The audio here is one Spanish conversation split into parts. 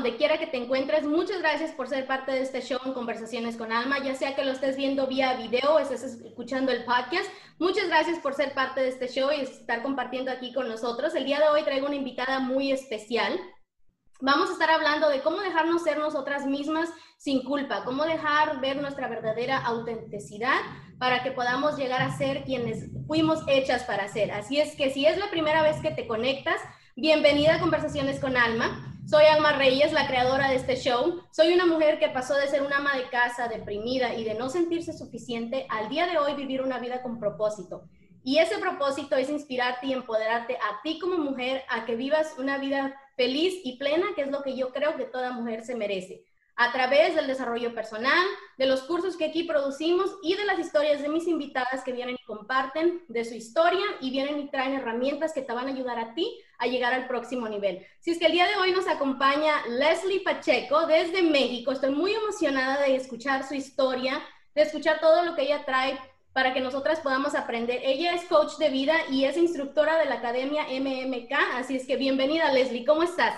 Donde quiera que te encuentres. Muchas gracias por ser parte de este show en Conversaciones con Alma, ya sea que lo estés viendo vía video o estés escuchando el podcast. Muchas gracias por ser parte de este show y estar compartiendo aquí con nosotros. El día de hoy traigo una invitada muy especial. Vamos a estar hablando de cómo dejarnos ser nosotras mismas sin culpa, cómo dejar ver nuestra verdadera autenticidad para que podamos llegar a ser quienes fuimos hechas para ser. Así es que si es la primera vez que te conectas, Bienvenida a Conversaciones con Alma. Soy Alma Reyes, la creadora de este show. Soy una mujer que pasó de ser una ama de casa deprimida y de no sentirse suficiente al día de hoy vivir una vida con propósito. Y ese propósito es inspirarte y empoderarte a ti como mujer a que vivas una vida feliz y plena, que es lo que yo creo que toda mujer se merece a través del desarrollo personal, de los cursos que aquí producimos y de las historias de mis invitadas que vienen y comparten de su historia y vienen y traen herramientas que te van a ayudar a ti a llegar al próximo nivel. Si es que el día de hoy nos acompaña Leslie Pacheco desde México, estoy muy emocionada de escuchar su historia, de escuchar todo lo que ella trae para que nosotras podamos aprender. Ella es coach de vida y es instructora de la Academia MMK, así es que bienvenida Leslie, ¿cómo estás?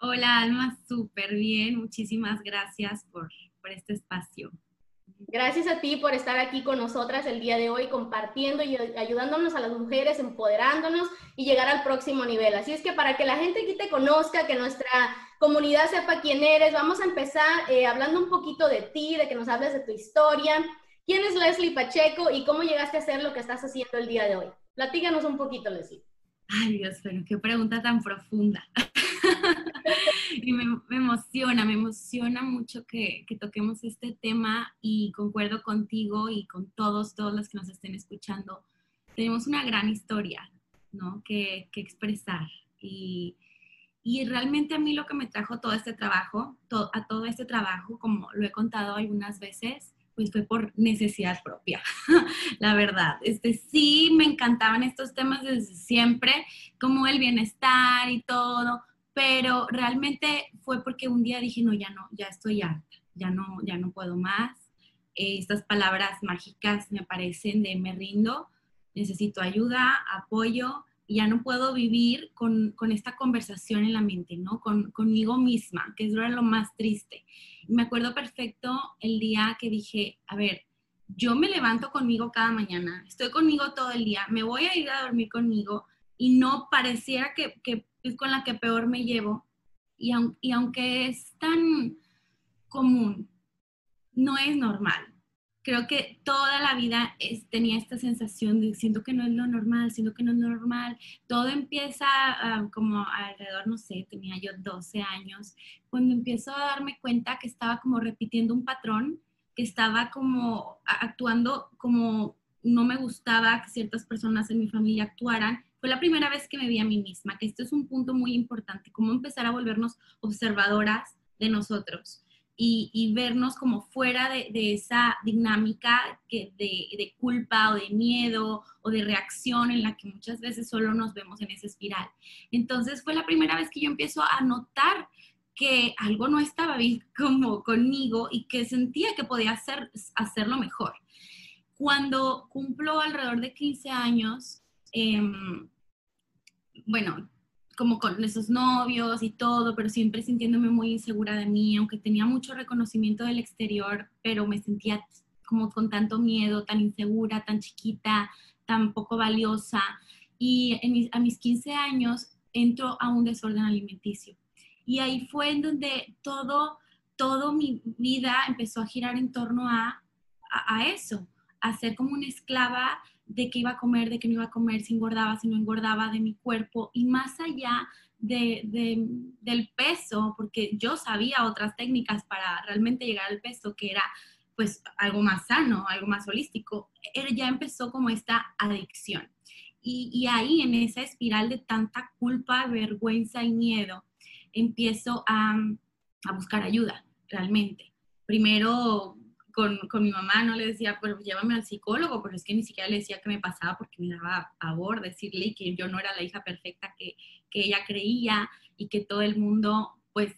Hola Alma, súper bien. Muchísimas gracias por, por este espacio. Gracias a ti por estar aquí con nosotras el día de hoy, compartiendo y ayudándonos a las mujeres, empoderándonos y llegar al próximo nivel. Así es que para que la gente aquí te conozca, que nuestra comunidad sepa quién eres, vamos a empezar eh, hablando un poquito de ti, de que nos hables de tu historia. ¿Quién es Leslie Pacheco y cómo llegaste a hacer lo que estás haciendo el día de hoy? Platíganos un poquito, Leslie. Ay, Dios, pero qué pregunta tan profunda. y me, emociona, me emociona mucho que, toquemos este tema y concuerdo contigo y con todos, todos los que nos estén escuchando. Tenemos una gran historia, ¿no? Que, expresar. Y, realmente a mí lo que me trajo todo este trabajo, a todo este trabajo, como lo he contado algunas veces, pues fue por necesidad propia, la verdad. Este, sí, me encantaban estos temas desde siempre, como el bienestar y todo, pero realmente fue porque un día dije, no, ya no, ya estoy harta, ya no, ya no puedo más. Eh, estas palabras mágicas me parecen de me rindo, necesito ayuda, apoyo, ya no puedo vivir con, con esta conversación en la mente, ¿no? Con, conmigo misma, que es lo más triste. Me acuerdo perfecto el día que dije, a ver, yo me levanto conmigo cada mañana, estoy conmigo todo el día, me voy a ir a dormir conmigo y no pareciera que, que es con la que peor me llevo. Y, y aunque es tan común, no es normal. Creo que toda la vida tenía esta sensación de siento que no es lo normal, siento que no es lo normal. Todo empieza ah, como alrededor, no sé, tenía yo 12 años, cuando empiezo a darme cuenta que estaba como repitiendo un patrón, que estaba como actuando como no me gustaba que ciertas personas en mi familia actuaran fue la primera vez que me vi a mí misma, que esto es un punto muy importante, cómo empezar a volvernos observadoras de nosotros y, vernos como fuera de, esa dinámica que de, de, culpa o de miedo o de reacción en la que muchas veces solo nos vemos en esa espiral. Entonces fue la primera vez que yo empiezo a notar que algo no estaba bien como conmigo y que sentía que podía hacer, hacerlo mejor. Cuando cumplo alrededor de 15 años, em, bueno, como con esos novios y todo, pero siempre sintiéndome muy insegura de mí, aunque tenía mucho reconocimiento del exterior, pero me sentía como con tanto miedo, tan insegura, tan chiquita, tan poco valiosa. Y a mis 15 años entro a un desorden alimenticio. Y ahí fue en donde todo, todo mi vida empezó a girar en torno a, a, a eso, a ser como una esclava de qué iba a comer, de qué no iba a comer, si engordaba, si no engordaba, de mi cuerpo y más allá del peso, porque yo sabía otras técnicas para realmente llegar al peso, que era pues algo más sano, algo más holístico, ya empezó como esta adicción. Y, ahí en esa espiral de tanta culpa, vergüenza y miedo, empiezo a, a buscar ayuda, realmente. Primero con, con, mi mamá no le decía, pues llévame al psicólogo, pero es que ni siquiera le decía que me pasaba porque me daba pavor decirle que yo no era la hija perfecta que, que ella creía y que todo el mundo pues,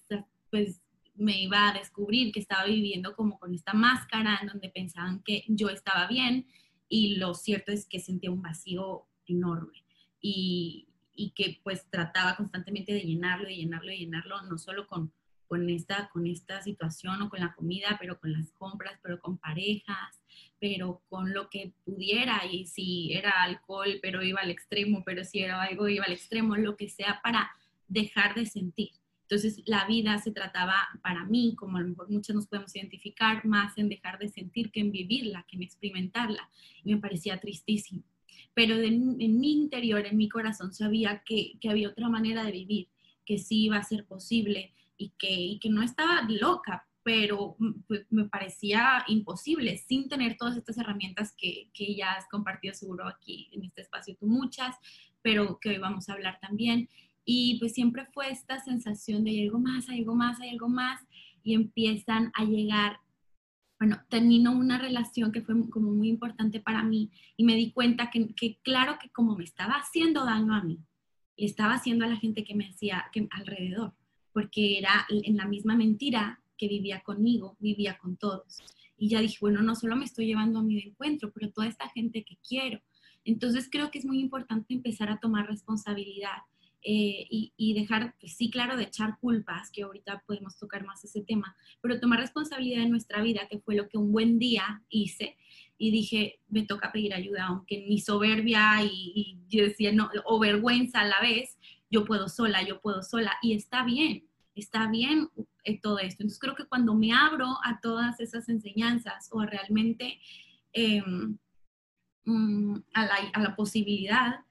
pues me iba a descubrir que estaba viviendo como con esta máscara en donde pensaban que yo estaba bien y lo cierto es que sentía un vacío enorme y, y que pues trataba constantemente de llenarlo, de llenarlo, de llenarlo, no solo con, con, esta, con esta situación o con la comida, pero con las compras, pero con parejas, pero con lo que pudiera y si era alcohol, pero iba al extremo, pero si era algo, iba al extremo, lo que sea para dejar de sentir. Entonces, la vida se trataba para mí, como a lo mejor muchos nos podemos identificar, más en dejar de sentir que en vivirla, que en experimentarla. Y me parecía tristísimo. Pero en mi interior, en mi corazón, sabía que, que, había otra manera de vivir, que sí iba a ser posible y que, no estaba loca, pero pues, me parecía imposible sin tener todas estas herramientas que, que ya has compartido seguro aquí en este espacio tú muchas, pero que hoy vamos a hablar también. Y pues siempre fue esta sensación de hay algo más, hay algo más, hay algo más, y empiezan a llegar, bueno, terminó una relación que fue como muy importante para mí y me di cuenta que, claro que como me estaba haciendo daño a mí, estaba haciendo a la gente que me hacía que, alrededor, porque era en la misma mentira que vivía conmigo, vivía con todos. Y ya dije, bueno, no solo me estoy llevando a mi encuentro, pero toda esta gente que quiero. Entonces creo que es muy importante empezar a tomar responsabilidad eh, y, dejar, pues sí, claro, de echar culpas, que ahorita podemos tocar más ese tema, pero tomar responsabilidad en nuestra vida, que fue lo que un buen día hice y dije, me toca pedir ayuda, aunque mi soberbia y, yo decía, no, o vergüenza a la vez, yo puedo sola, yo puedo sola, y está bien, está bien eh, todo esto. Entonces creo que cuando me abro a todas esas enseñanzas o realmente mm, a, la, a la posibilidad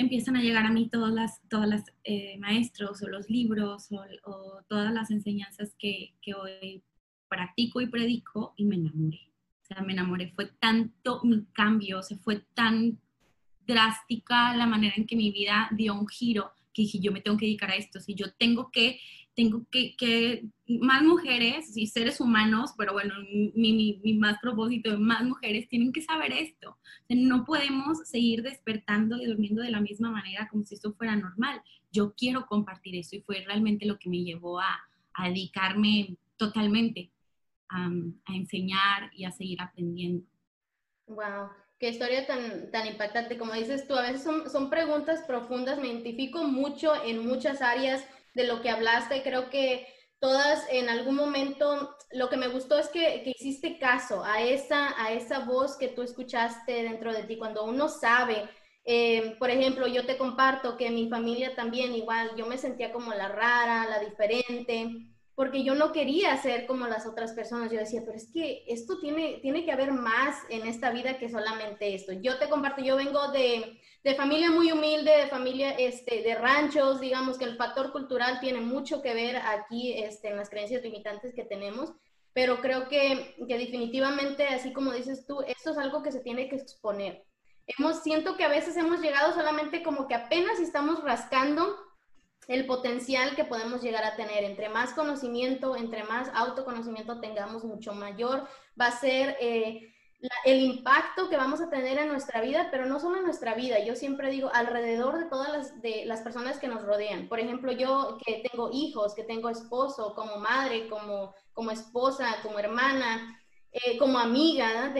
empiezan a llegar a mí todas las, todas las eh, maestros o los libros o, todas las enseñanzas que, que, hoy practico y predico y me enamoré. O sea, me enamoré. Fue tanto mi cambio, se fue tan drástica la manera en que mi vida dio un giro que dije, yo me tengo que dedicar a esto. Si yo tengo que tengo que, que, más mujeres y seres humanos, pero bueno, mi, mi, más propósito, más mujeres tienen que saber esto. no podemos seguir despertando y durmiendo de la misma manera como si esto fuera normal. Yo quiero compartir eso y fue realmente lo que me llevó a, a dedicarme totalmente a, a, enseñar y a seguir aprendiendo. Wow, qué historia tan, tan impactante. Como dices tú, a veces son, son preguntas profundas, me identifico mucho en muchas áreas de lo que hablaste. Creo que todas en algún momento, lo que me gustó es que, que, hiciste caso a esa, a esa voz que tú escuchaste dentro de ti. Cuando uno sabe, eh, por ejemplo, yo te comparto que mi familia también igual, yo me sentía como la rara, la diferente porque yo no quería ser como las otras personas. Yo decía, pero es que esto tiene, tiene que haber más en esta vida que solamente esto. Yo te comparto, yo vengo de, de familia muy humilde, de familia este, de ranchos, digamos que el factor cultural tiene mucho que ver aquí este, en las creencias limitantes que tenemos, pero creo que, que definitivamente, así como dices tú, esto es algo que se tiene que exponer. Hemos, siento que a veces hemos llegado solamente como que apenas estamos rascando el potencial que podemos llegar a tener. Entre más conocimiento, entre más autoconocimiento tengamos, mucho mayor va a ser eh, el impacto que vamos a tener en nuestra vida, pero no solo en nuestra vida, yo siempre digo alrededor de todas las, de las personas que nos rodean. Por ejemplo, yo que tengo hijos, que tengo esposo, como madre, como, como esposa, como hermana, eh, como amiga,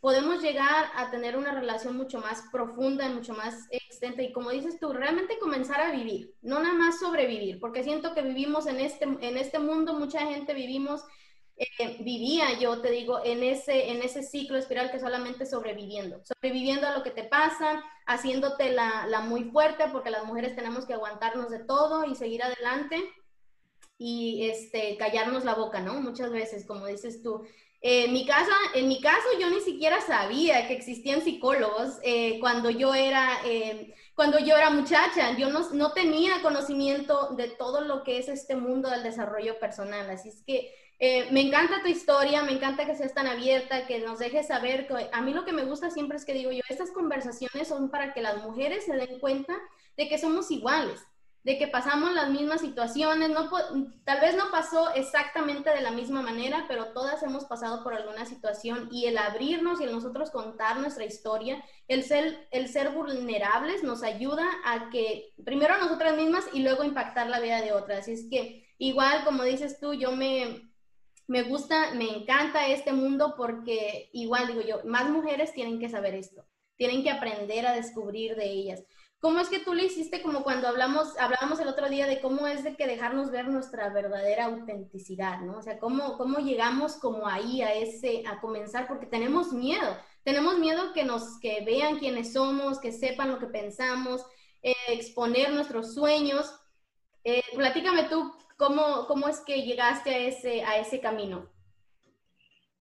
podemos llegar a tener una relación mucho más profunda, mucho más extensa y como dices tú, realmente comenzar a vivir, no nada más sobrevivir, porque siento que vivimos en este, en este mundo, mucha gente vivimos, eh, vivía yo te digo, en ese, en ese ciclo espiral que solamente sobreviviendo, sobreviviendo a lo que te pasa, haciéndote la, la muy fuerte, porque las mujeres tenemos que aguantarnos de todo y seguir adelante y este, callarnos la boca, ¿no? Muchas veces, como dices tú. Eh, mi casa, en mi caso, yo ni siquiera sabía que existían psicólogos eh, cuando yo era, eh, cuando yo era muchacha. Yo no, no tenía conocimiento de todo lo que es este mundo del desarrollo personal. Así es que eh, me encanta tu historia, me encanta que seas tan abierta, que nos dejes saber. A mí lo que me gusta siempre es que digo yo, estas conversaciones son para que las mujeres se den cuenta de que somos iguales, de que pasamos las mismas situaciones, no, tal vez no pasó exactamente de la misma manera, pero todas hemos pasado por alguna situación y el abrirnos y el nosotros contar nuestra historia, el ser, el ser vulnerables nos ayuda a que primero a nosotras mismas y luego impactar la vida de otras. Así es que igual como dices tú, yo me, me gusta, me encanta este mundo porque igual digo yo, más mujeres tienen que saber esto, tienen que aprender a descubrir de ellas. ¿Cómo es que tú lo hiciste como cuando hablamos, hablábamos el otro día de cómo es de que dejarnos ver nuestra verdadera autenticidad, ¿no? O sea, cómo, cómo llegamos como ahí a ese, a comenzar, porque tenemos miedo, tenemos miedo que nos, que vean quiénes somos, que sepan lo que pensamos, eh, exponer nuestros sueños. Eh, platícame tú, ¿Cómo, ¿Cómo es que llegaste a ese, a ese camino?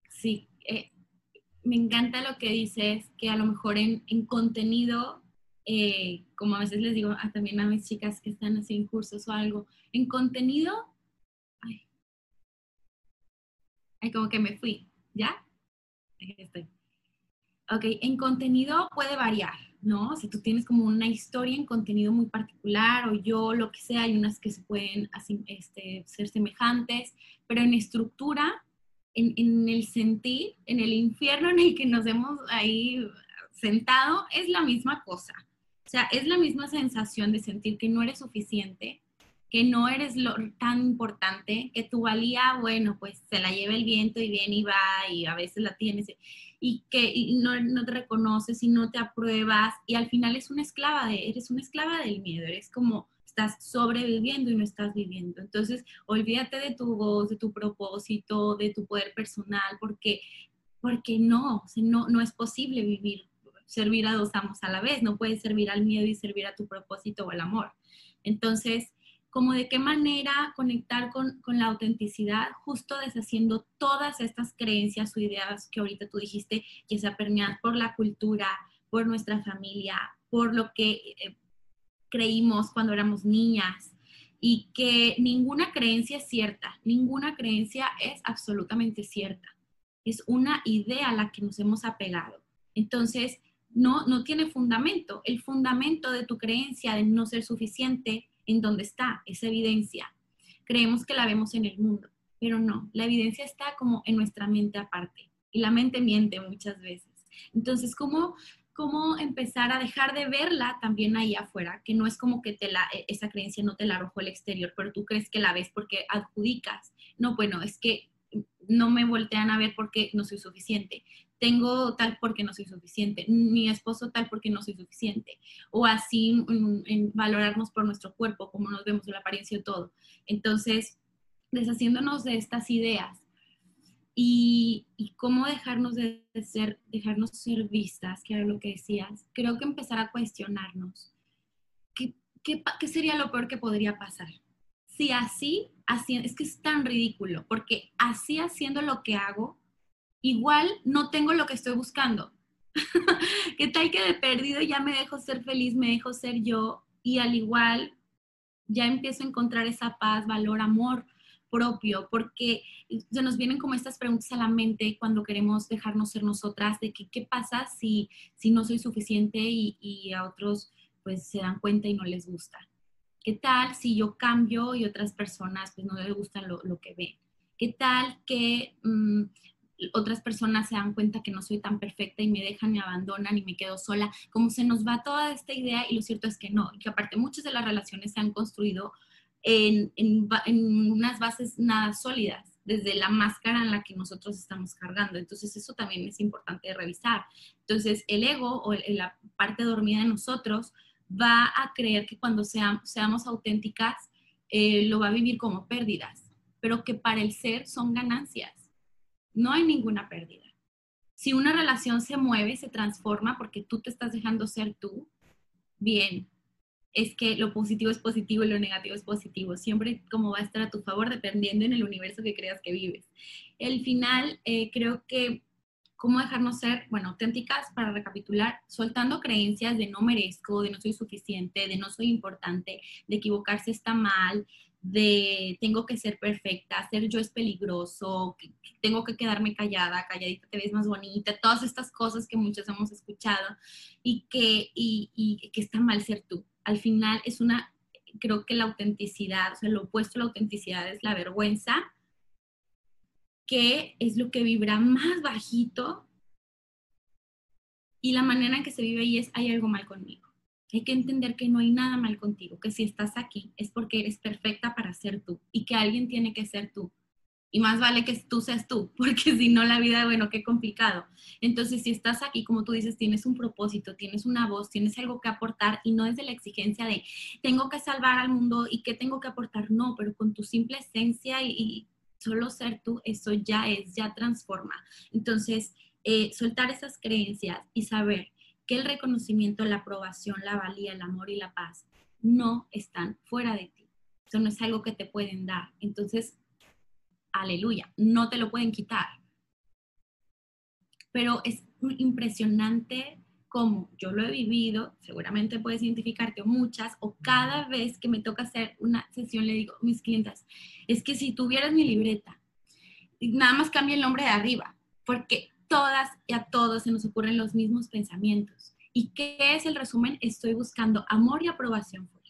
Sí, eh, me encanta lo que dices, que a lo mejor en, en contenido, eh, como a veces les digo a, también a mis chicas que están así en cursos o algo, en contenido, ay, ay como que me fui, ¿ya? Estoy. Ok, en contenido puede variar. ¿no? Si tú tienes como una historia en contenido muy particular o yo, lo que sea, hay unas que se pueden este, ser semejantes, pero en estructura, en, en, el sentir, en el infierno en el que nos hemos ahí sentado, es la misma cosa. O sea, es la misma sensación de sentir que no eres suficiente, que no eres lo tan importante, que tu valía, bueno, pues se la lleva el viento y viene y va y a veces la tienes y que no, te reconoces y no te apruebas y al final es una esclava de, eres una esclava del miedo, eres como estás sobreviviendo y no estás viviendo. Entonces, olvídate de tu voz, de tu propósito, de tu poder personal, porque, porque no, no, no es posible vivir, servir a dos amos a la vez, no puedes servir al miedo y servir a tu propósito o al amor. Entonces, como de qué manera conectar con, la autenticidad, justo deshaciendo todas estas creencias o ideas que ahorita tú dijiste, que se permean por la cultura, por nuestra familia, por lo que eh, creímos cuando éramos niñas y que ninguna creencia es cierta, ninguna creencia es absolutamente cierta. Es una idea a la que nos hemos apegado. Entonces, no, no tiene fundamento. El fundamento de tu creencia de no ser suficiente en dónde está esa evidencia. Creemos que la vemos en el mundo, pero no, la evidencia está como en nuestra mente aparte y la mente miente muchas veces. Entonces, ¿cómo, cómo empezar a dejar de verla también ahí afuera? Que no es como que te la, e, esa creencia no te la arrojó el exterior, pero tú crees que la ves porque adjudicas. No, bueno, es que no me voltean a ver porque no soy suficiente tengo tal porque no soy suficiente, mi esposo tal porque no soy suficiente, o así en, valorarnos por nuestro cuerpo, como nos vemos la apariencia y todo. Entonces, deshaciéndonos de estas ideas y, cómo dejarnos de ser, dejarnos ser vistas, que era lo que decías, creo que empezar a cuestionarnos, ¿qué, qué, qué sería lo peor que podría pasar? Si así, así, es que es tan ridículo, porque así haciendo lo que hago, igual no tengo lo que estoy buscando. ¿Qué tal que de perdido ya me dejo ser feliz, me dejo ser yo y al igual ya empiezo a encontrar esa paz, valor, amor propio, porque se nos vienen como estas preguntas a la mente cuando queremos dejarnos ser nosotras, de que qué pasa si, si no soy suficiente y, a otros pues se dan cuenta y no les gusta. ¿Qué tal si yo cambio y otras personas pues no les gusta lo, que ven? ¿Qué tal que mm, otras personas se dan cuenta que no soy tan perfecta y me dejan, me abandonan y me quedo sola, como se nos va toda esta idea y lo cierto es que no, y que aparte muchas de las relaciones se han construido en, en, unas bases nada sólidas, desde la máscara en la que nosotros estamos cargando. Entonces eso también es importante revisar. Entonces el ego o la parte dormida de nosotros va a creer que cuando seamos auténticas eh, lo va a vivir como pérdidas, pero que para el ser son ganancias no hay ninguna pérdida. Si una relación se mueve, se transforma porque tú te estás dejando ser tú, bien, es que lo positivo es positivo y lo negativo es positivo. Siempre como va a estar a tu favor dependiendo en el universo que creas que vives. El final, eh, creo que cómo dejarnos ser, bueno, auténticas para recapitular, soltando creencias de no merezco, de no soy suficiente, de no soy importante, de equivocarse está mal, de tengo que ser perfecta, ser yo es peligroso, tengo que quedarme callada, calladita te ves más bonita, todas estas cosas que muchos hemos escuchado y que, y, que está mal ser tú. Al final es una, creo que la autenticidad, o sea, lo opuesto a la autenticidad es la vergüenza, que es lo que vibra más bajito y la manera en que se vive ahí es hay algo mal conmigo. Hay que entender que no hay nada mal contigo, que si estás aquí es porque eres perfecta para ser tú y que alguien tiene que ser tú. Y más vale que tú seas tú, porque si no la vida, bueno, qué complicado. Entonces, si estás aquí, como tú dices, tienes un propósito, tienes una voz, tienes algo que aportar y no es de la exigencia de tengo que salvar al mundo y qué tengo que aportar, no, pero con tu simple esencia y, solo ser tú, eso ya es, ya transforma. Entonces, eh, soltar esas creencias y saber que el reconocimiento, la aprobación, la valía, el amor y la paz no están fuera de ti. Eso no es algo que te pueden dar. Entonces, aleluya, no te lo pueden quitar. Pero es impresionante como yo lo he vivido, seguramente puedes identificarte muchas, o cada vez que me toca hacer una sesión le digo a mis clientes, es que si tuvieras mi libreta, nada más cambia el nombre de arriba, porque todas y a todos se nos ocurren los mismos pensamientos. ¿Y qué es el resumen? Estoy buscando amor y aprobación fuera.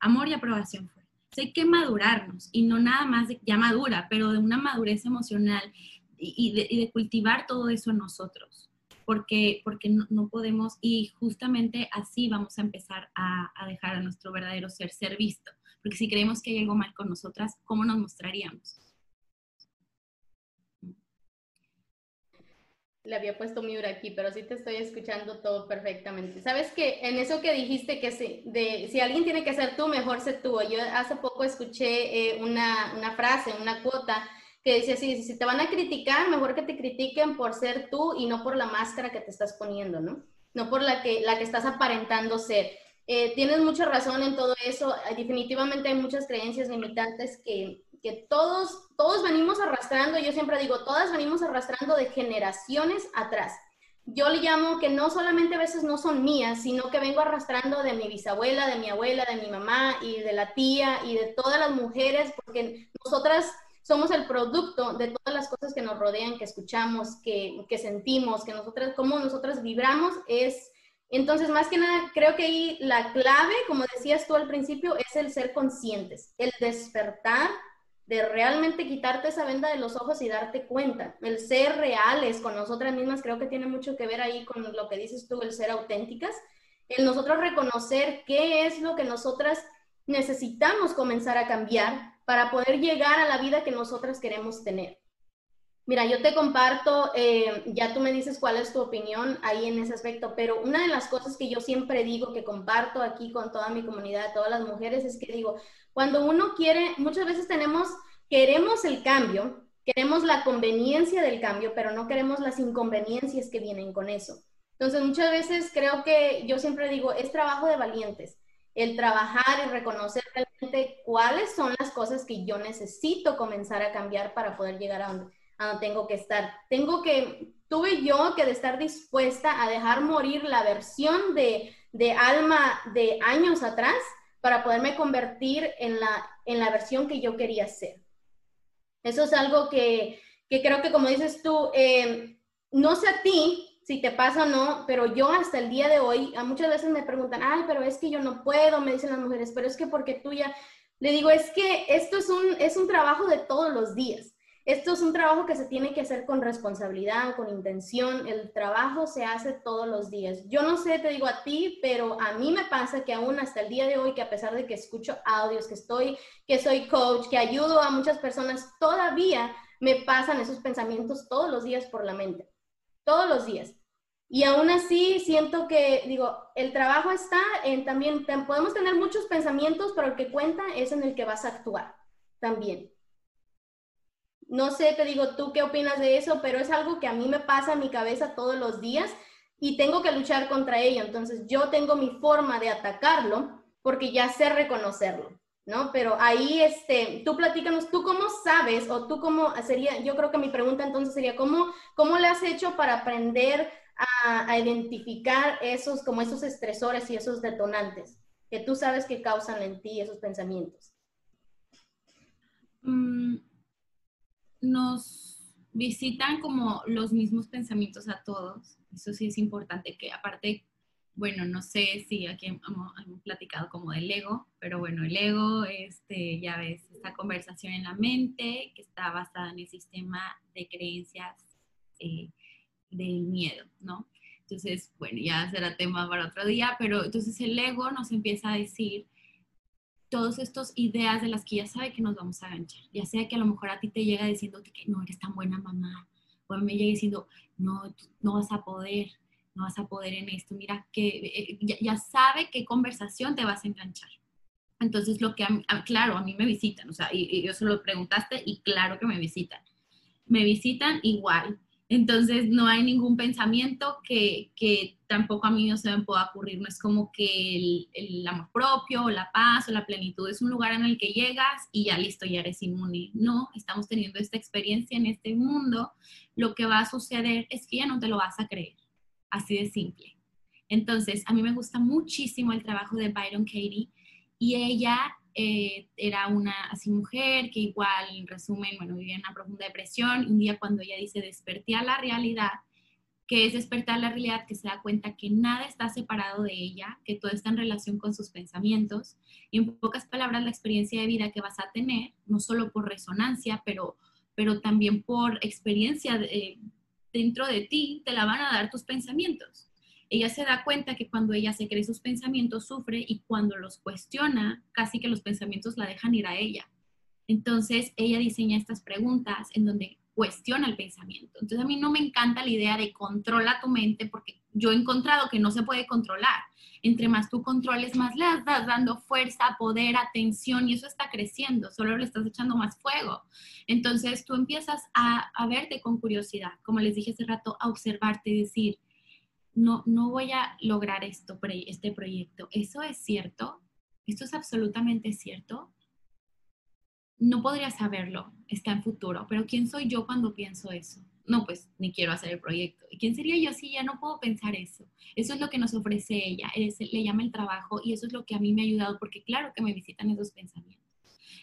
Amor y aprobación fuera. hay que madurarnos y no nada más de, ya madura, pero de una madurez emocional y, de, y de cultivar todo eso en nosotros porque, porque no, podemos y justamente así vamos a empezar a, a, dejar a nuestro verdadero ser ser visto. Porque si creemos que hay algo mal con nosotras, ¿cómo nos mostraríamos? Le había puesto mute aquí, pero sí te estoy escuchando todo perfectamente. Sabes que en eso que dijiste que si, de, si alguien tiene que ser tú, mejor sé tú. Yo hace poco escuché eh, una, una frase, una cuota que dice así, si te van a criticar, mejor que te critiquen por ser tú y no por la máscara que te estás poniendo, ¿no? No por la que, la que estás aparentando ser. Eh, tienes mucha razón en todo eso. Definitivamente hay muchas creencias limitantes que, que todos, todos venimos arrastrando. Yo siempre digo, todas venimos arrastrando de generaciones atrás. Yo le llamo que no solamente a veces no son mías, sino que vengo arrastrando de mi bisabuela, de mi abuela, de mi mamá y de la tía y de todas las mujeres, porque nosotras somos el producto de todas las cosas que nos rodean, que escuchamos, que, que sentimos, que nosotras, cómo nosotras vibramos, es, entonces más que nada, creo que ahí la clave, como decías tú al principio, es el ser conscientes, el despertar de realmente quitarte esa venda de los ojos y darte cuenta, el ser reales con nosotras mismas, creo que tiene mucho que ver ahí con lo que dices tú, el ser auténticas, el nosotros reconocer qué es lo que nosotras necesitamos comenzar a cambiar para poder llegar a la vida que nosotras queremos tener. Mira, yo te comparto, eh, ya tú me dices cuál es tu opinión ahí en ese aspecto, pero una de las cosas que yo siempre digo, que comparto aquí con toda mi comunidad, todas las mujeres, es que digo, cuando uno quiere, muchas veces tenemos, queremos el cambio, queremos la conveniencia del cambio, pero no queremos las inconveniencias que vienen con eso. Entonces, muchas veces creo que yo siempre digo, es trabajo de valientes el trabajar y reconocer realmente cuáles son las cosas que yo necesito comenzar a cambiar para poder llegar a donde, tengo que estar. Tengo que, tuve yo que de estar dispuesta a dejar morir la versión de, de alma de años atrás para poderme convertir en la, en la versión que yo quería ser. Eso es algo que, que creo que, como dices tú, eh, no sé a ti, si te pasa o no, pero yo hasta el día de hoy, a muchas veces me preguntan, ay, pero es que yo no puedo, me dicen las mujeres, pero es que porque tú ya, le digo, es que esto es un, es un trabajo de todos los días. Esto es un trabajo que se tiene que hacer con responsabilidad, con intención. El trabajo se hace todos los días. Yo no sé, te digo a ti, pero a mí me pasa que aún hasta el día de hoy, que a pesar de que escucho audios, que estoy, que soy coach, que ayudo a muchas personas, todavía me pasan esos pensamientos todos los días por la mente todos los días. Y aún así siento que, digo, el trabajo está en también, podemos tener muchos pensamientos, pero el que cuenta es en el que vas a actuar también. No sé, te digo, tú qué opinas de eso, pero es algo que a mí me pasa en mi cabeza todos los días y tengo que luchar contra ello. Entonces yo tengo mi forma de atacarlo porque ya sé reconocerlo. ¿no? Pero ahí, este, tú platícanos, ¿tú cómo sabes o tú cómo sería, yo creo que mi pregunta entonces sería, ¿cómo, cómo le has hecho para aprender a, identificar esos, como esos estresores y esos detonantes que tú sabes que causan en ti esos pensamientos? Mm, nos visitan como los mismos pensamientos a todos. Eso sí es importante, que aparte bueno, no sé si aquí hemos, platicado como del ego, pero bueno, el ego, este, ya ves, esta conversación en la mente que está basada en el sistema de creencias eh, del miedo, ¿no? Entonces, bueno, ya será tema para otro día, pero entonces el ego nos empieza a decir todas estas ideas de las que ya sabe que nos vamos a ganchar, ya sea que a lo mejor a ti te llega diciendo que no eres tan buena mamá, o a mí me llega diciendo, no, no vas a poder, no vas a poder en esto, mira que eh, ya, sabe qué conversación te vas a enganchar. Entonces, lo que, claro, a mí me visitan, o sea, y, yo se lo preguntaste y claro que me visitan. Me visitan igual. Entonces, no hay ningún pensamiento que, que tampoco a mí no se me pueda ocurrir. No es como que el, amor propio, o la paz, o la plenitud es un lugar en el que llegas y ya listo, ya eres inmune. No, estamos teniendo esta experiencia en este mundo. Lo que va a suceder es que ya no te lo vas a creer así de simple. Entonces, a mí me gusta muchísimo el trabajo de Byron Katie y ella eh, era una así mujer que igual, en resumen, bueno, vivía en una profunda depresión. Un día cuando ella dice desperté la realidad, que es despertar la realidad, que se da cuenta que nada está separado de ella, que todo está en relación con sus pensamientos. Y en pocas palabras, la experiencia de vida que vas a tener, no solo por resonancia, pero, pero también por experiencia de, dentro de ti te la van a dar tus pensamientos. Ella se da cuenta que cuando ella se cree sus pensamientos sufre y cuando los cuestiona, casi que los pensamientos la dejan ir a ella. Entonces ella diseña estas preguntas en donde cuestiona el pensamiento. Entonces a mí no me encanta la idea de controla tu mente porque yo he encontrado que no se puede controlar. Entre más tú controles, más le estás dando fuerza, poder, atención y eso está creciendo, solo le estás echando más fuego. Entonces tú empiezas a, a verte con curiosidad, como les dije hace rato, a observarte y decir, no, no voy a lograr esto, este proyecto. ¿Eso es cierto? ¿Esto es absolutamente cierto? no podría saberlo, está en futuro, pero ¿quién soy yo cuando pienso eso? No, pues ni quiero hacer el proyecto. ¿Y quién sería yo si ya no puedo pensar eso? Eso es lo que nos ofrece ella, le llama el trabajo y eso es lo que a mí me ha ayudado porque claro que me visitan esos pensamientos.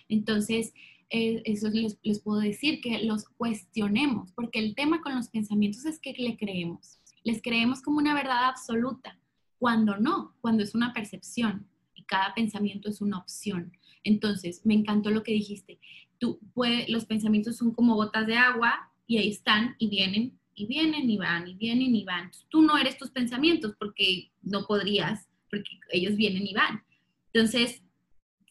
Entonces, eh, eso les, les puedo decir, que los cuestionemos, porque el tema con los pensamientos es que le creemos. Les creemos como una verdad absoluta, cuando no, cuando es una percepción y cada pensamiento es una opción. Entonces, me encantó lo que dijiste. Tú, los pensamientos son como gotas de agua y ahí están y vienen y vienen y van y vienen y van. Tú no eres tus pensamientos porque no podrías, porque ellos vienen y van. Entonces,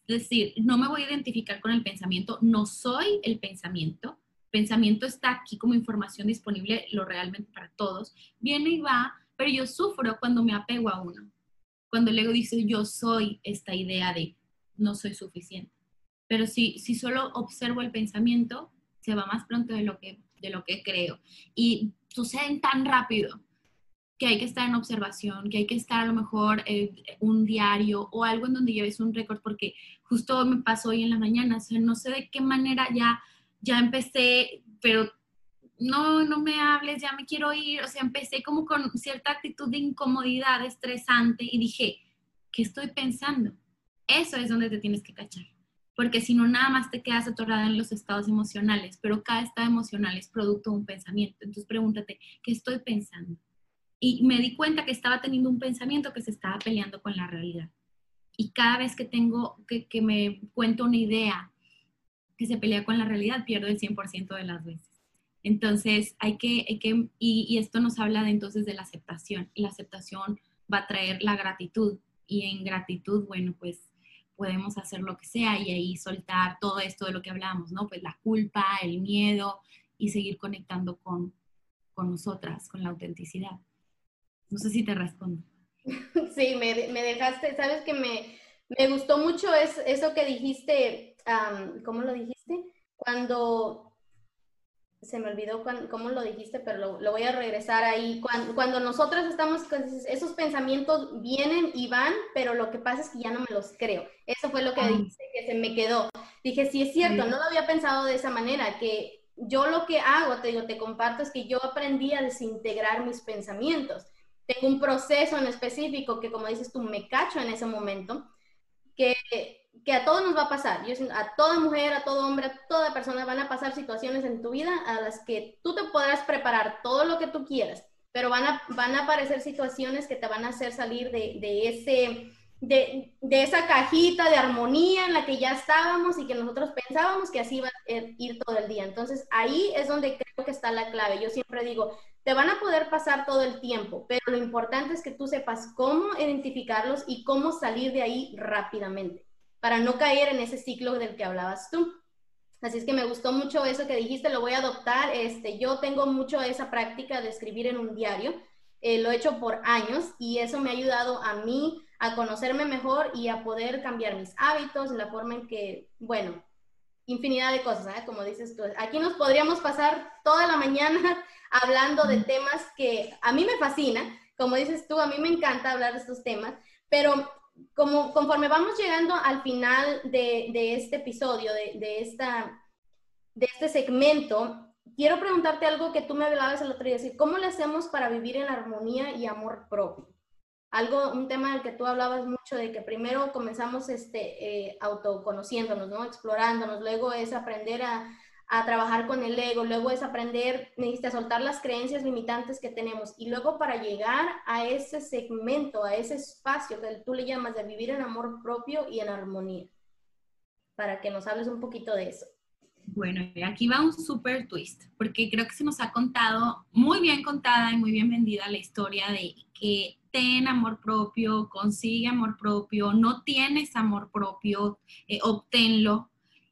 es decir, no me voy a identificar con el pensamiento, no soy el pensamiento. Pensamiento está aquí como información disponible, lo realmente para todos. Viene y va, pero yo sufro cuando me apego a uno. Cuando el ego dice yo soy esta idea de no soy suficiente. Pero si, si solo observo el pensamiento, se va más pronto de lo que, de lo que creo. Y suceden tan rápido que hay que estar en observación, que hay que estar a lo mejor en un diario o algo en donde lleves un récord, porque justo me pasó hoy en la mañana, o sea, no sé de qué manera ya, ya empecé, pero no, no me hables, ya me quiero ir, o sea, empecé como con cierta actitud de incomodidad estresante y dije, ¿qué estoy pensando? Eso es donde te tienes que cachar. Porque si no, nada más te quedas atorada en los estados emocionales, pero cada estado emocional es producto de un pensamiento. Entonces pregúntate, ¿qué estoy pensando? Y me di cuenta que estaba teniendo un pensamiento que se estaba peleando con la realidad. Y cada vez que tengo, que, que me cuento una idea que se pelea con la realidad, pierdo el 100% de las veces. Entonces, hay que, hay que y, y, esto nos habla de entonces de la aceptación. Y la aceptación va a traer la gratitud. Y en gratitud, bueno, pues podemos hacer lo que sea y ahí soltar todo esto de lo que hablamos, ¿no? Pues la culpa, el miedo y seguir conectando con, con nosotras, con la autenticidad. No sé si te respondo. Sí, me, me dejaste, sabes que me, me gustó mucho es, eso que dijiste, ¿cómo lo dijiste? Cuando se me olvidó cómo lo dijiste, pero lo, voy a regresar ahí. Cuando, cuando nosotros estamos, esos pensamientos vienen y van, pero lo que pasa es que ya no me los creo. Eso fue lo que dice, que se me quedó. Dije, sí es cierto, no lo había pensado de esa manera, que yo lo que hago, te digo, te comparto, es que yo aprendí a desintegrar mis pensamientos. Tengo un proceso en específico que, como dices tú, me cacho en ese momento, que a todos nos va a pasar. Yo, a toda mujer, a todo hombre, a toda persona van a pasar situaciones en tu vida a las que tú te podrás preparar todo lo que tú quieras, pero van a, van a aparecer situaciones que te van a hacer salir de, de ese, de, de, esa cajita de armonía en la que ya estábamos y que nosotros pensábamos que así iba a ir todo el día. Entonces ahí es donde creo que está la clave. Yo siempre digo, te van a poder pasar todo el tiempo, pero lo importante es que tú sepas cómo identificarlos y cómo salir de ahí rápidamente para no caer en ese ciclo del que hablabas tú. Así es que me gustó mucho eso que dijiste, lo voy a adoptar. Este, yo tengo mucho esa práctica de escribir en un diario, eh, lo he hecho por años y eso me ha ayudado a mí a conocerme mejor y a poder cambiar mis hábitos, la forma en que, bueno, infinidad de cosas, ¿eh? como dices tú. Aquí nos podríamos pasar toda la mañana hablando de temas que a mí me fascinan, como dices tú, a mí me encanta hablar de estos temas, pero como conforme vamos llegando al final de, este episodio, de, esta, de este segmento, quiero preguntarte algo que tú me hablabas el otro día, ¿cómo le hacemos para vivir en armonía y amor propio? Algo, un tema del que tú hablabas mucho, de que primero comenzamos este, eh, autoconociéndonos, ¿no? Explorándonos, luego es aprender a, a trabajar con el ego, luego es aprender, necesitas soltar las creencias limitantes que tenemos y luego para llegar a ese segmento, a ese espacio que tú le llamas de vivir en amor propio y en armonía, para que nos hables un poquito de eso. Bueno, aquí va un super twist, porque creo que se nos ha contado, muy bien contada y muy bien vendida la historia de que ten amor propio, consigue amor propio, no tienes amor propio, eh, obténlo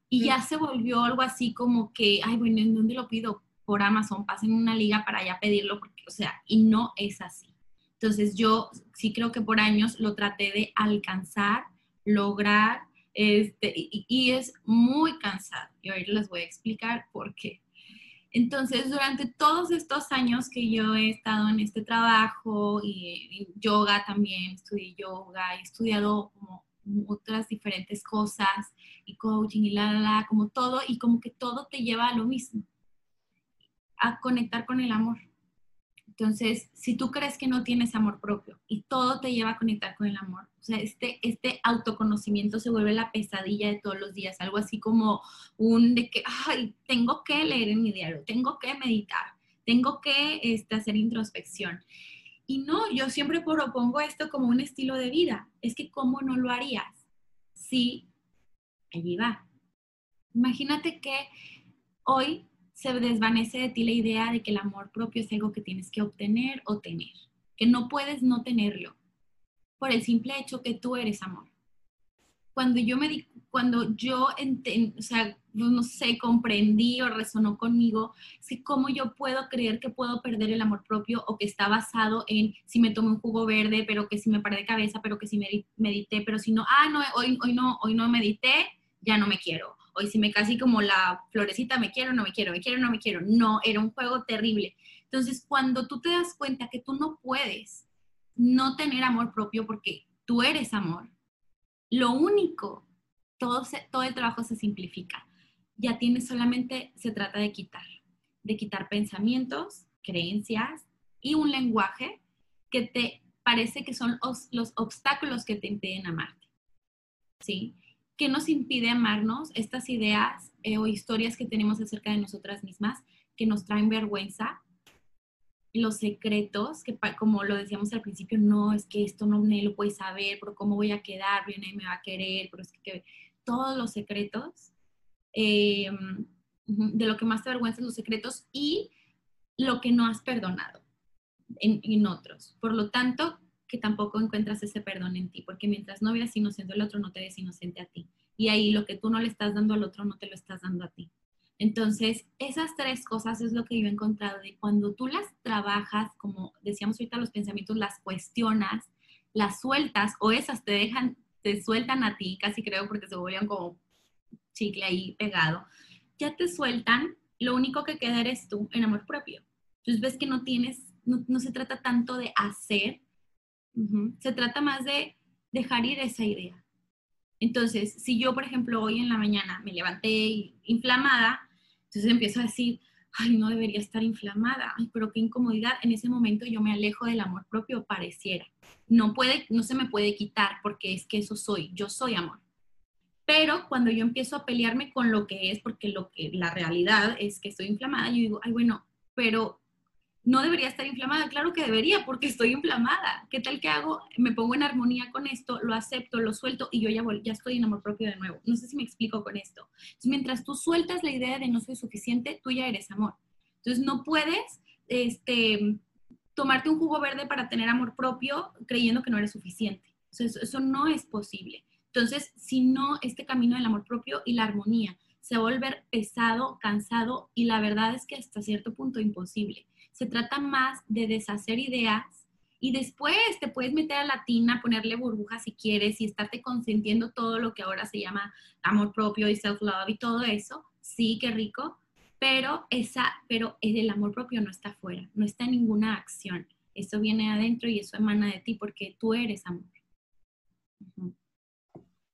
y ya se volvió algo así como que, ay, bueno, ¿en dónde lo pido? Por Amazon, pasen una liga para ya pedirlo, porque, o sea, y no es así. Entonces yo sí creo que por años lo traté de alcanzar, lograr, este, y, es muy cansado. Y ahorita les voy a explicar por qué. Entonces, durante todos estos años que yo he estado en este trabajo y, yoga también, estudié yoga, he estudiado otras diferentes cosas y coaching y la, la, la, como todo, y como que todo te lleva a lo mismo, a conectar con el amor. Entonces, si tú crees que no tienes amor propio y todo te lleva a conectar con el amor, o sea, este, este autoconocimiento se vuelve la pesadilla de todos los días, algo así como un de que, ay, tengo que leer en mi diario, tengo que meditar, tengo que este, hacer introspección. Y no, yo siempre propongo esto como un estilo de vida. Es que, ¿cómo no lo harías? Si, allí va. Imagínate que hoy se desvanece de ti la idea de que el amor propio es algo que tienes que obtener o tener, que no puedes no tenerlo, por el simple hecho que tú eres amor. Cuando yo me di cuando yo, o sea, no sé, comprendí o resonó conmigo, es que cómo yo puedo creer que puedo perder el amor propio o que está basado en si me tomo un jugo verde, pero que si me paré de cabeza, pero que si medité, pero si no, ah, no, hoy, hoy no, hoy no medité, ya no me quiero. Hoy si me casi como la florecita, me quiero, no me quiero, me quiero, no me quiero. No, era un juego terrible. Entonces, cuando tú te das cuenta que tú no puedes no tener amor propio porque tú eres amor, lo único todo, todo el trabajo se simplifica. Ya tienes solamente, se trata de quitar, de quitar pensamientos, creencias y un lenguaje que te parece que son los, obstáculos que te impiden amarte. ¿Sí? ¿Qué nos impide amarnos? Estas ideas eh, o historias que tenemos acerca de nosotras mismas que nos traen vergüenza, los secretos, que como lo decíamos al principio, no, es que esto no lo puedes saber, pero cómo voy a quedar, viene me va a querer, pero es que todos los secretos, eh, de lo que más te avergüenza los secretos y lo que no has perdonado en, otros. Por lo tanto, que tampoco encuentras ese perdón en ti, porque mientras no veas inocente al otro, no te ves inocente a ti. Y ahí lo que tú no le estás dando al otro, no te lo estás dando a ti. Entonces, esas tres cosas es lo que yo he encontrado de cuando tú las trabajas, como decíamos ahorita, los pensamientos las cuestionas, las sueltas o esas te dejan te sueltan a ti, casi creo porque se vuelven como chicle ahí pegado, ya te sueltan lo único que queda eres tú en amor propio. Entonces ves que no tienes, no, se trata tanto de hacer, se trata más de dejar ir esa idea. Entonces, si yo, por ejemplo, hoy en la mañana me levanté inflamada, entonces empiezo a decir, ay, no debería estar inflamada, ay, pero qué incomodidad. En ese momento yo me alejo del amor propio, pareciera. No puede, no se me puede quitar porque es que eso soy, yo soy amor. Pero cuando yo empiezo a pelearme con lo que es, porque lo que la realidad es que estoy inflamada, yo digo, ay, bueno, pero no debería estar inflamada. Claro que debería, porque estoy inflamada. ¿Qué tal que hago? Me pongo en armonía con esto, lo acepto, lo suelto y yo ya, ya estoy en amor propio de nuevo. No sé si me explico con esto. Mientras tú sueltas la idea de no soy suficiente, tú ya eres amor. Entonces, no puedes este, tomarte un jugo verde para tener amor propio creyendo que no eres suficiente. eso no es posible. Entonces, si no, este camino del amor propio y la armonía se va a volver pesado, cansado y la verdad es que hasta cierto punto imposible. Se trata más de deshacer ideas y después te puedes meter a la tina, ponerle burbujas si quieres y estarte consintiendo todo lo que ahora se llama amor propio y self-love y todo eso. Sí, qué rico, pero, esa, pero el amor propio no está afuera, no está en ninguna acción. Eso viene adentro y eso emana de ti porque tú eres amor.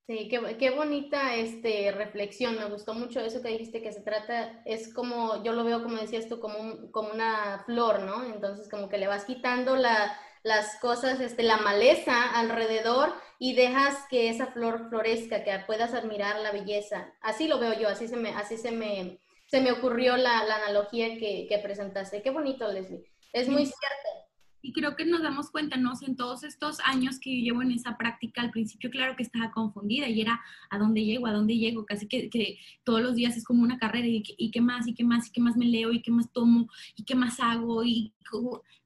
Sí, qué, qué, bonita este, reflexión. Me gustó mucho eso que dijiste, que se trata, es como, yo lo veo como decías tú, como, como una flor, ¿no? Entonces como que le vas quitando la, las cosas, este, la maleza alrededor y dejas que esa flor florezca, que puedas admirar la belleza. Así lo veo yo, así se me, así se me, se me ocurrió la, la analogía que, que presentaste. Qué bonito, Leslie. Es muy cierto. Y creo que nos damos cuenta, ¿no? En todos estos años que yo llevo en esa práctica, al principio claro que estaba confundida y era a dónde llego, a dónde llego, casi que, que todos los días es como una carrera y, y, qué más, y qué más, y qué más me leo, y qué más tomo, y qué más hago, y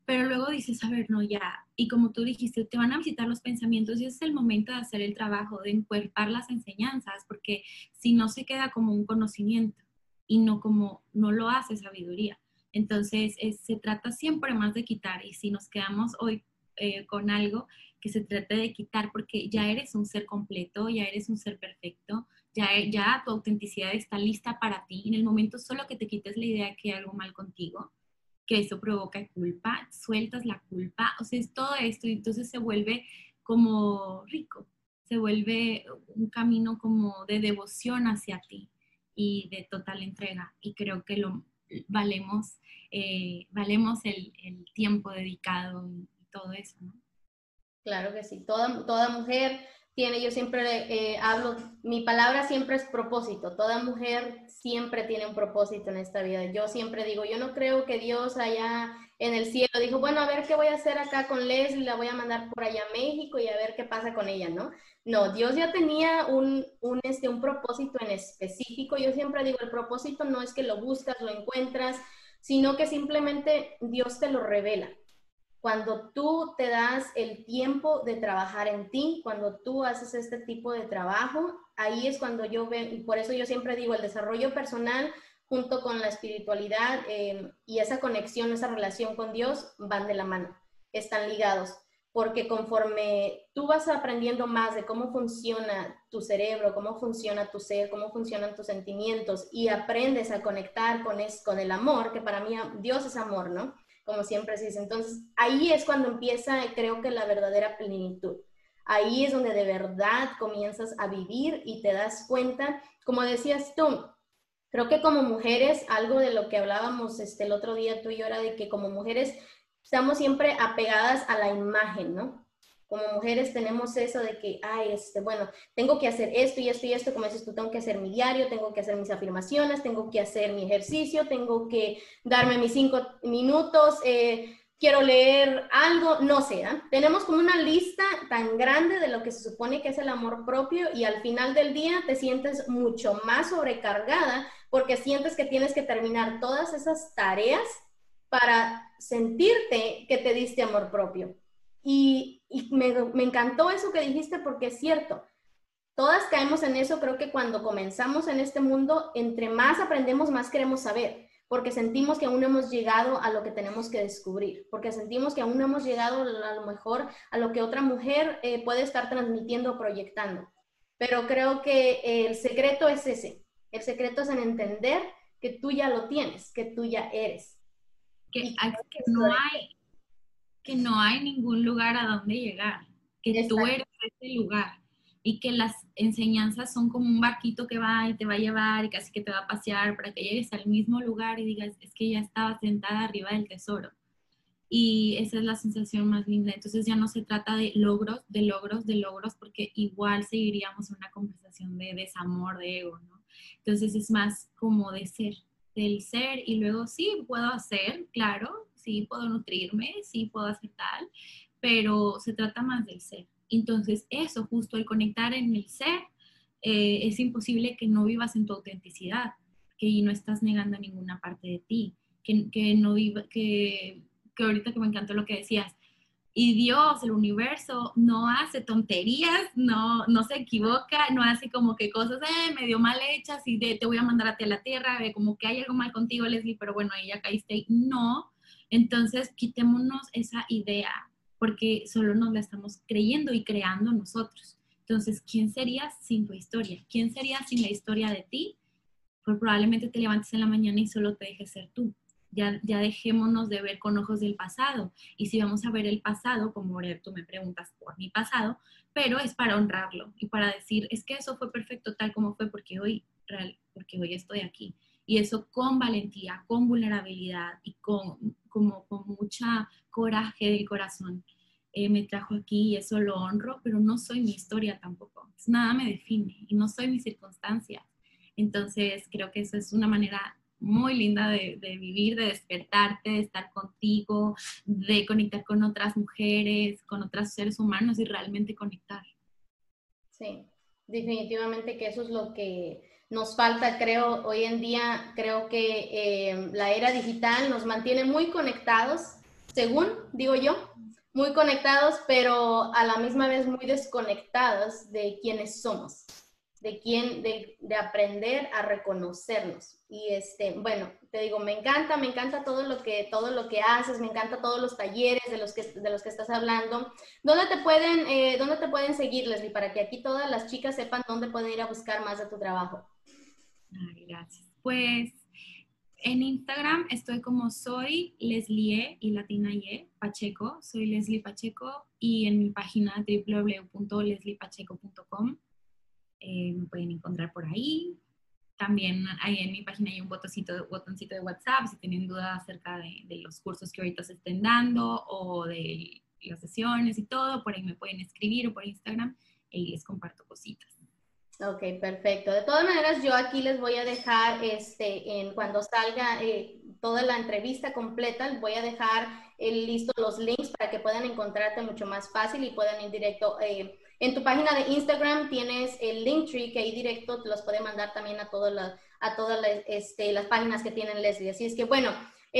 pero luego dices, a ver, no, ya, y como tú dijiste, te van a visitar los pensamientos y es el momento de hacer el trabajo, de encuerpar las enseñanzas, porque si no se queda como un conocimiento y no como, no lo hace sabiduría. Entonces, se trata siempre más de quitar y si nos quedamos hoy eh, con algo, que se trate de quitar porque ya eres un ser completo, ya eres un ser perfecto, ya, ya tu autenticidad está lista para ti. En el momento solo que te quites la idea que hay algo mal contigo, que eso provoca culpa, sueltas la culpa, o sea, es todo esto y entonces se vuelve como rico, se vuelve un camino como de devoción hacia ti y de total entrega. Y creo que lo valemos eh, valemos el, tiempo dedicado y, todo eso, ¿no? Claro que sí, toda, toda mujer tiene, yo siempre eh, hablo, mi palabra siempre es propósito, toda mujer siempre tiene un propósito en esta vida. Yo siempre digo, yo no creo que Dios allá en el cielo dijo, bueno, a ver qué voy a hacer acá con Leslie, la voy a mandar por allá a México y a ver qué pasa con ella, ¿no? No, Dios ya tenía un, un, este, un propósito en específico. Yo siempre digo, el propósito no es que lo buscas, lo encuentras, sino que simplemente Dios te lo revela. Cuando tú te das el tiempo de trabajar en ti, cuando tú haces este tipo de trabajo, ahí es cuando yo veo, y por eso yo siempre digo, el desarrollo personal junto con la espiritualidad eh, y esa conexión, esa relación con Dios van de la mano, están ligados porque conforme tú vas aprendiendo más de cómo funciona tu cerebro, cómo funciona tu ser, cómo funcionan tus sentimientos y aprendes a conectar con, es, con el amor, que para mí Dios es amor, ¿no? Como siempre se dice. Entonces, ahí es cuando empieza, creo que la verdadera plenitud. Ahí es donde de verdad comienzas a vivir y te das cuenta, como decías tú, creo que como mujeres, algo de lo que hablábamos este, el otro día tú y yo era de que como mujeres estamos siempre apegadas a la imagen, ¿no? Como mujeres tenemos eso de que, ay, este, bueno, tengo que hacer esto y esto y esto, como dices tú, tengo que hacer mi diario, tengo que hacer mis afirmaciones, tengo que hacer mi ejercicio, tengo que darme mis cinco minutos, eh, quiero leer algo, no sé, ¿eh? tenemos como una lista tan grande de lo que se supone que es el amor propio y al final del día te sientes mucho más sobrecargada porque sientes que tienes que terminar todas esas tareas para sentirte que te diste amor propio. Y, me, encantó eso que dijiste porque es cierto. Todas caemos en eso, creo que cuando comenzamos en este mundo, entre más aprendemos, más queremos saber, porque sentimos que aún no hemos llegado a lo que tenemos que descubrir, porque sentimos que aún no hemos llegado a lo mejor a lo que otra mujer eh, puede estar transmitiendo o proyectando. Pero creo que el secreto es ese, el secreto es en entender que tú ya lo tienes, que tú ya eres. Que, no hay, que no hay ningún lugar a donde llegar, que tú eres ese lugar y que las enseñanzas son como un barquito que va y te va a llevar y casi que te va a pasear para que llegues al mismo lugar y digas, es que ya estaba sentada arriba del tesoro. Y esa es la sensación más linda. Entonces ya no se trata de logros, de logros, de logros, porque igual seguiríamos una conversación de desamor, de ego, ¿no? Entonces es más como de ser, del ser y luego sí, puedo hacer, claro, sí, puedo nutrirme, sí, puedo hacer tal, pero se trata más del ser. Entonces, eso, justo el conectar en el ser, eh, es imposible que no vivas en tu autenticidad, que no estás negando ninguna parte de ti, que, que no viva, que, que ahorita que me encantó lo que decías, y Dios, el universo, no hace tonterías, no, no se equivoca, no hace como que cosas eh, medio mal hechas y de, te voy a mandar a ti a la tierra, como que hay algo mal contigo, Leslie, pero bueno, ahí ya caíste. No, entonces quitémonos esa idea porque solo nos la estamos creyendo y creando nosotros. Entonces, ¿quién serías sin tu historia? ¿Quién serías sin la historia de ti? Pues probablemente te levantes en la mañana y solo te dejes ser tú. Ya, dejémonos de ver con ojos del pasado. Y si vamos a ver el pasado, como tú me preguntas por mi pasado, pero es para honrarlo y para decir, es que eso fue perfecto tal como fue porque hoy, porque hoy estoy aquí. Y eso con valentía, con vulnerabilidad y con, como, con mucha coraje del corazón. Eh, me trajo aquí y eso lo honro, pero no soy mi historia tampoco. Nada me define y no soy mi circunstancia. Entonces creo que eso es una manera muy linda de, de, vivir, de despertarte, de estar contigo, de conectar con otras mujeres, con otros seres humanos y realmente conectar. Sí, definitivamente que eso es lo que nos falta, creo, hoy en día, creo que eh, la era digital nos mantiene muy conectados según digo yo, muy conectados, pero a la misma vez muy desconectados de quiénes somos, de quién, de, aprender a reconocernos. Y este, bueno, te digo, me encanta, me encanta todo lo que, todo lo que haces, me encanta todos los talleres de los que, de los que estás hablando. ¿Dónde te pueden, eh, dónde te pueden seguir, Leslie, para que aquí todas las chicas sepan dónde pueden ir a buscar más de tu trabajo? gracias. Pues en Instagram estoy como soy Leslie y latina y Pacheco, soy Leslie Pacheco y en mi página www.lesliepacheco.com eh, me pueden encontrar por ahí. También ahí en mi página hay un botoncito, botoncito de WhatsApp si tienen dudas acerca de, de los cursos que ahorita se estén dando o de las sesiones y todo, por ahí me pueden escribir o por Instagram y les comparto cositas. Ok, perfecto. De todas maneras, yo aquí les voy a dejar, este, en, cuando salga eh, toda la entrevista completa, les voy a dejar eh, listos los links para que puedan encontrarte mucho más fácil y puedan ir directo. Eh, en tu página de Instagram tienes el link tree que ahí directo te los puede mandar también a todas las, a todas las, este, las páginas que tienen Leslie. Así es que bueno,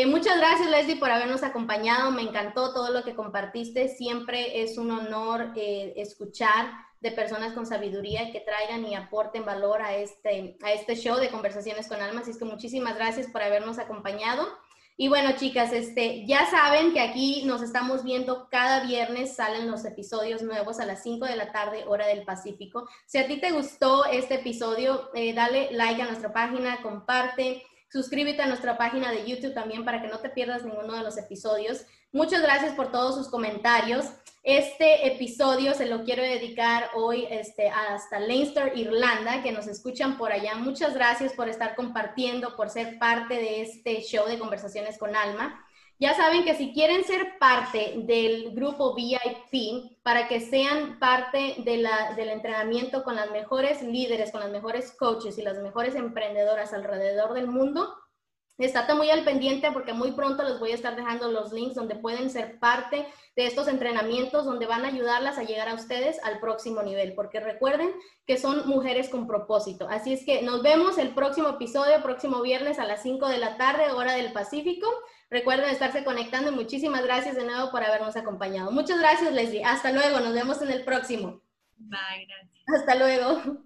muchas gracias Leslie por habernos acompañado. Me encantó todo lo que compartiste. Siempre es un honor escuchar de personas con sabiduría que traigan y aporten valor a este, a este show de Conversaciones con Almas. Así es que muchísimas gracias por habernos acompañado. Y bueno, chicas, este, ya saben que aquí nos estamos viendo cada viernes, salen los episodios nuevos a las 5 de la tarde, hora del Pacífico. Si a ti te gustó este episodio, eh, dale like a nuestra página, comparte, suscríbete a nuestra página de YouTube también para que no te pierdas ninguno de los episodios. Muchas gracias por todos sus comentarios. Este episodio se lo quiero dedicar hoy este, hasta Leinster, Irlanda, que nos escuchan por allá. Muchas gracias por estar compartiendo, por ser parte de este show de conversaciones con Alma. Ya saben que si quieren ser parte del grupo VIP, para que sean parte de la, del entrenamiento con las mejores líderes, con las mejores coaches y las mejores emprendedoras alrededor del mundo, Estate muy al pendiente porque muy pronto les voy a estar dejando los links donde pueden ser parte de estos entrenamientos, donde van a ayudarlas a llegar a ustedes al próximo nivel, porque recuerden que son mujeres con propósito. Así es que nos vemos el próximo episodio, próximo viernes a las 5 de la tarde, hora del Pacífico. Recuerden estarse conectando y muchísimas gracias de nuevo por habernos acompañado. Muchas gracias, Leslie. Hasta luego. Nos vemos en el próximo. Bye, gracias. Hasta luego.